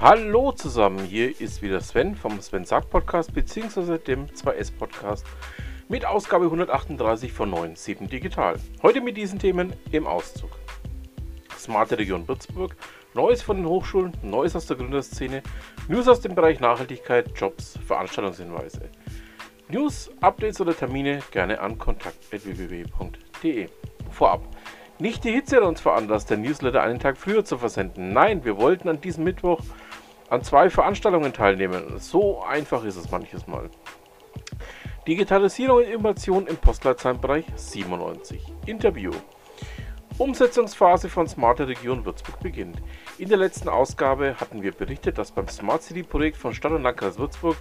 Hallo zusammen, hier ist wieder Sven vom Sven Sagt Podcast bzw. dem 2S Podcast mit Ausgabe 138 von 9.7 Digital. Heute mit diesen Themen im Auszug. Smarte Region Würzburg, Neues von den Hochschulen, Neues aus der Gründerszene, News aus dem Bereich Nachhaltigkeit, Jobs, Veranstaltungshinweise. News, Updates oder Termine gerne an kontakt.www.de. Vorab, nicht die Hitze hat uns veranlasst, den Newsletter einen Tag früher zu versenden. Nein, wir wollten an diesem Mittwoch an zwei Veranstaltungen teilnehmen. So einfach ist es manches Mal. Digitalisierung und Innovation im Postleitzahlenbereich 97. Interview. Umsetzungsphase von Smarte Region Würzburg beginnt. In der letzten Ausgabe hatten wir berichtet, dass beim Smart City Projekt von Stadt und Landkreis Würzburg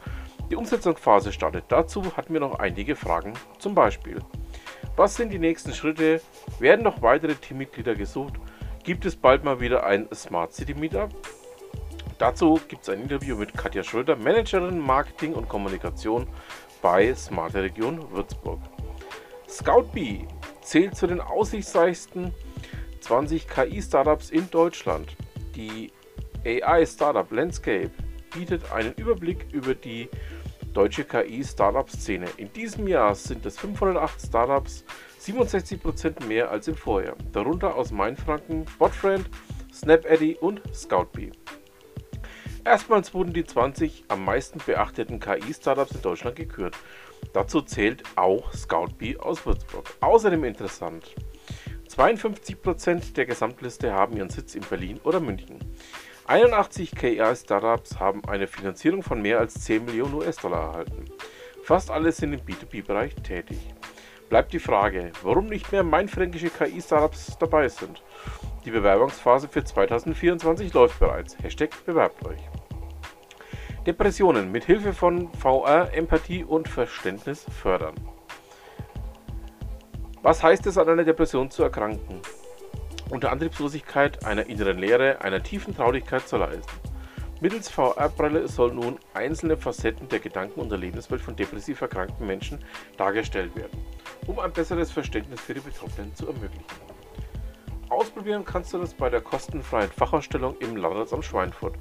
die Umsetzungsphase startet. Dazu hatten wir noch einige Fragen. Zum Beispiel, was sind die nächsten Schritte? Werden noch weitere Teammitglieder gesucht? Gibt es bald mal wieder ein Smart City Meetup? Dazu gibt es ein Interview mit Katja Schröder, Managerin Marketing und Kommunikation bei Smarte Region Würzburg. ScoutBee zählt zu den aussichtsreichsten 20 KI-Startups in Deutschland. Die AI-Startup Landscape bietet einen Überblick über die deutsche KI-Startup-Szene. In diesem Jahr sind es 508 Startups, 67% mehr als im Vorjahr. Darunter aus Mainfranken, Botfriend, SnapAddy und ScoutBee. Erstmals wurden die 20 am meisten beachteten KI-Startups in Deutschland gekürt. Dazu zählt auch ScoutBee aus Würzburg. Außerdem interessant. 52% der Gesamtliste haben ihren Sitz in Berlin oder München. 81 KI-Startups haben eine Finanzierung von mehr als 10 Millionen US-Dollar erhalten. Fast alle sind im B2B-Bereich tätig. Bleibt die Frage, warum nicht mehr mainfränkische KI-Startups dabei sind. Die Bewerbungsphase für 2024 läuft bereits. Hashtag bewerbt euch. Depressionen mit Hilfe von VR, Empathie und Verständnis fördern. Was heißt es, an einer Depression zu erkranken? Unter Antriebslosigkeit, einer inneren Leere, einer tiefen Traurigkeit zu leiden. Mittels VR-Brille sollen nun einzelne Facetten der Gedanken- und der Lebenswelt von depressiv erkrankten Menschen dargestellt werden, um ein besseres Verständnis für die Betroffenen zu ermöglichen. Ausprobieren kannst du das bei der kostenfreien Fachausstellung im Landratsamt Schweinfurt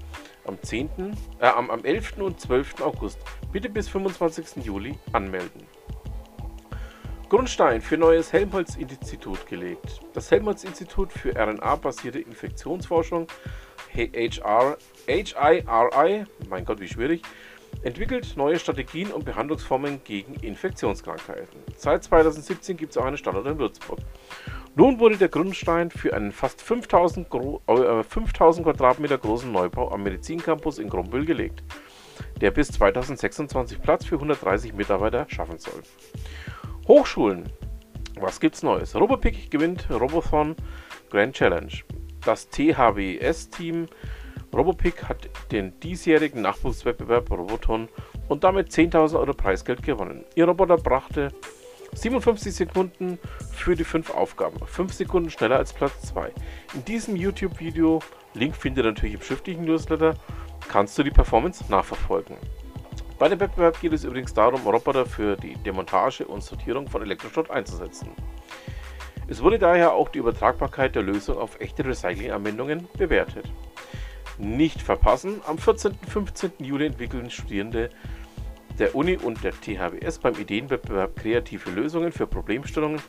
am, 10., äh, am, am 11. und 12. August. Bitte bis 25. Juli anmelden. Grundstein für neues Helmholtz-Institut gelegt. Das Helmholtz-Institut für RNA-basierte Infektionsforschung, HR, HIRI, mein Gott, wie schwierig, entwickelt neue Strategien und Behandlungsformen gegen Infektionskrankheiten. Seit 2017 gibt es auch einen Standort in Würzburg. Nun wurde der Grundstein für einen fast 5000, äh, 5000 Quadratmeter großen Neubau am Medizincampus in Grombüll gelegt, der bis 2026 Platz für 130 Mitarbeiter schaffen soll. Hochschulen. Was gibt's Neues? Robopic gewinnt Robothon Grand Challenge. Das THWS-Team Robopic hat den diesjährigen Nachwuchswettbewerb Roboton und damit 10.000 Euro Preisgeld gewonnen. Ihr Roboter brachte 57 Sekunden für die 5 Aufgaben, 5 Sekunden schneller als Platz 2. In diesem YouTube-Video, Link findet ihr natürlich im schriftlichen Newsletter, kannst du die Performance nachverfolgen. Bei dem Wettbewerb geht es übrigens darum, Roboter für die Demontage und Sortierung von Elektroschrott einzusetzen. Es wurde daher auch die Übertragbarkeit der Lösung auf echte Recycling-Anwendungen bewertet. Nicht verpassen, am 14. und 15. Juli entwickeln Studierende der Uni und der THWS beim Ideenwettbewerb Kreative Lösungen für Problemstellungen.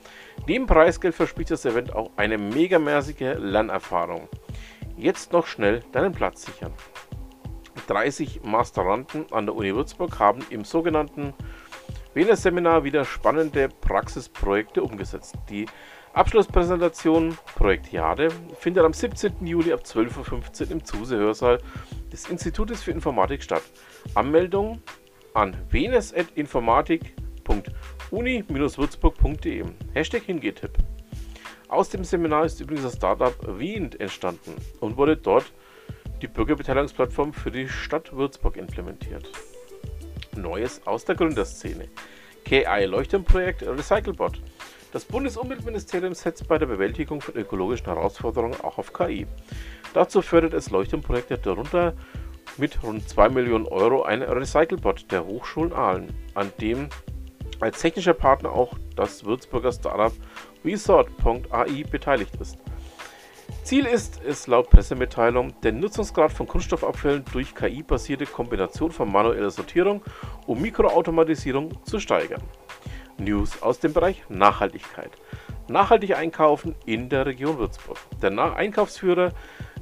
Neben Preisgeld verspricht das Event auch eine megamäßige Lernerfahrung. Jetzt noch schnell deinen Platz sichern. 30 Masteranden an der Uni Würzburg haben im sogenannten Wiener-Seminar wieder spannende Praxisprojekte umgesetzt. Die Abschlusspräsentation Projekt Jade findet am 17. Juli ab 12.15 Uhr im Zuse-Hörsaal des Institutes für Informatik statt. Anmeldung an venes.informatik.uni-würzburg.de. Hashtag Hingetipp. Aus dem Seminar ist übrigens das Startup Wien entstanden und wurde dort die Bürgerbeteiligungsplattform für die Stadt Würzburg implementiert. Neues aus der Gründerszene. KI Leuchtturmprojekt Recyclebot. Das Bundesumweltministerium setzt bei der Bewältigung von ökologischen Herausforderungen auch auf KI. Dazu fördert es Leuchtturmprojekte darunter mit rund 2 Millionen Euro ein Recyclebot der Hochschulen Aalen, an dem als technischer Partner auch das Würzburger Startup Resort.ai beteiligt ist. Ziel ist es laut Pressemitteilung, den Nutzungsgrad von Kunststoffabfällen durch KI-basierte Kombination von manueller Sortierung und Mikroautomatisierung zu steigern. News aus dem Bereich Nachhaltigkeit. Nachhaltig einkaufen in der Region Würzburg. Der Einkaufsführer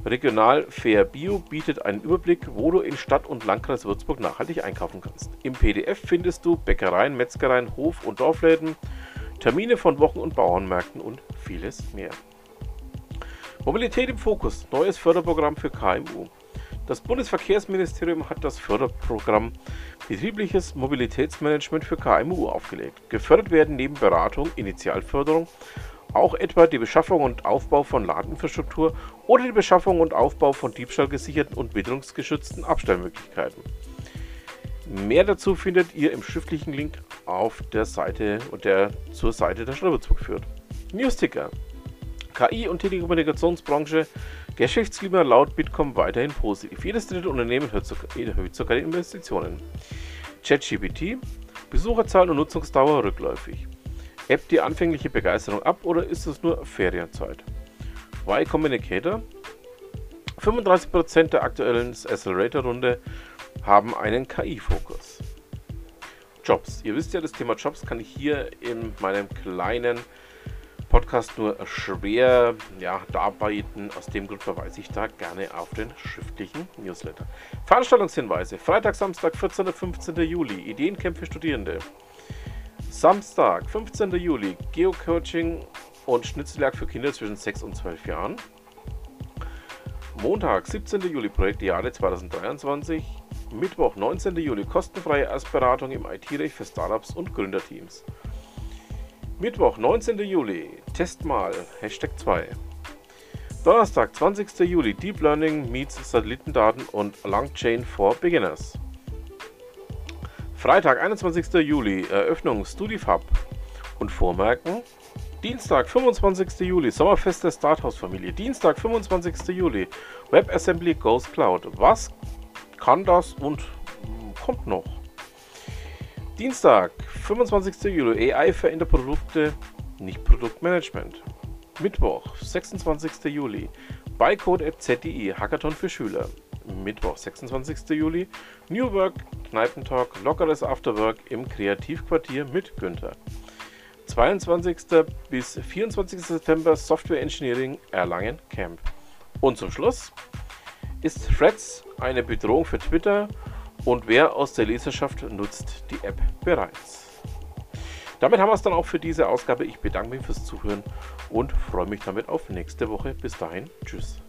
Regional Fair Bio bietet einen Überblick, wo du in Stadt und Landkreis Würzburg nachhaltig einkaufen kannst. Im PDF findest du Bäckereien, Metzgereien, Hof- und Dorfläden, Termine von Wochen- und Bauernmärkten und vieles mehr. Mobilität im Fokus, neues Förderprogramm für KMU. Das Bundesverkehrsministerium hat das Förderprogramm Betriebliches Mobilitätsmanagement für KMU aufgelegt. Gefördert werden neben Beratung, Initialförderung auch etwa die Beschaffung und Aufbau von Ladinfrastruktur oder die Beschaffung und Aufbau von diebstahlgesicherten und witterungsgeschützten Abstellmöglichkeiten. Mehr dazu findet ihr im schriftlichen Link auf der Seite und der zur Seite der Würzburg führt. Newsticker. KI und Telekommunikationsbranche Geschäftsklima laut Bitkom weiterhin positiv. Jedes dritte Unternehmen erhöht sogar die Investitionen. ChatGPT, Besucherzahlen und Nutzungsdauer rückläufig. Ebbt die anfängliche Begeisterung ab oder ist es nur Ferienzeit? Y Communicator, 35% der aktuellen Accelerator-Runde haben einen KI-Fokus. Jobs. Ihr wisst ja, das Thema Jobs kann ich hier in meinem kleinen Podcast nur schwer ja, darbieten. Aus dem Grund verweise ich da gerne auf den schriftlichen Newsletter. Veranstaltungshinweise. Freitag, Samstag, 14. und 15. Juli. Ideencamp für Studierende. Samstag, 15. Juli. Geocoaching und Schnitzeljagd für Kinder zwischen 6 und 12 Jahren. Montag, 17. Juli, Projekt Jahre 2023. Mittwoch, 19. Juli, kostenfreie Erstberatung im IT-Recht für Startups und Gründerteams. Mittwoch, 19. Juli, Testmal, Hashtag 2. Donnerstag, 20. Juli, Deep Learning meets Satellitendaten und Langchain for Beginners. Freitag, 21. Juli, Eröffnung StudiFab und Vormerken. Dienstag, 25. Juli, Sommerfest der Starthouse-Familie. Dienstag, 25. Juli, WebAssembly Goes Cloud. Was kann das und kommt noch? Dienstag, 25. Juli, AI verändert Produkte, nicht Produktmanagement. Mittwoch, 26. Juli, Bycode at ZDI, Hackathon für Schüler. Mittwoch, 26. Juli, New Work, Kneipentalk, lockeres Afterwork im Kreativquartier mit Günther. 22. bis 24. September Software Engineering Erlangen Camp. Und zum Schluss ist Threads eine Bedrohung für Twitter und wer aus der Leserschaft nutzt die App bereits. Damit haben wir es dann auch für diese Ausgabe. Ich bedanke mich fürs Zuhören und freue mich damit auf nächste Woche. Bis dahin, tschüss.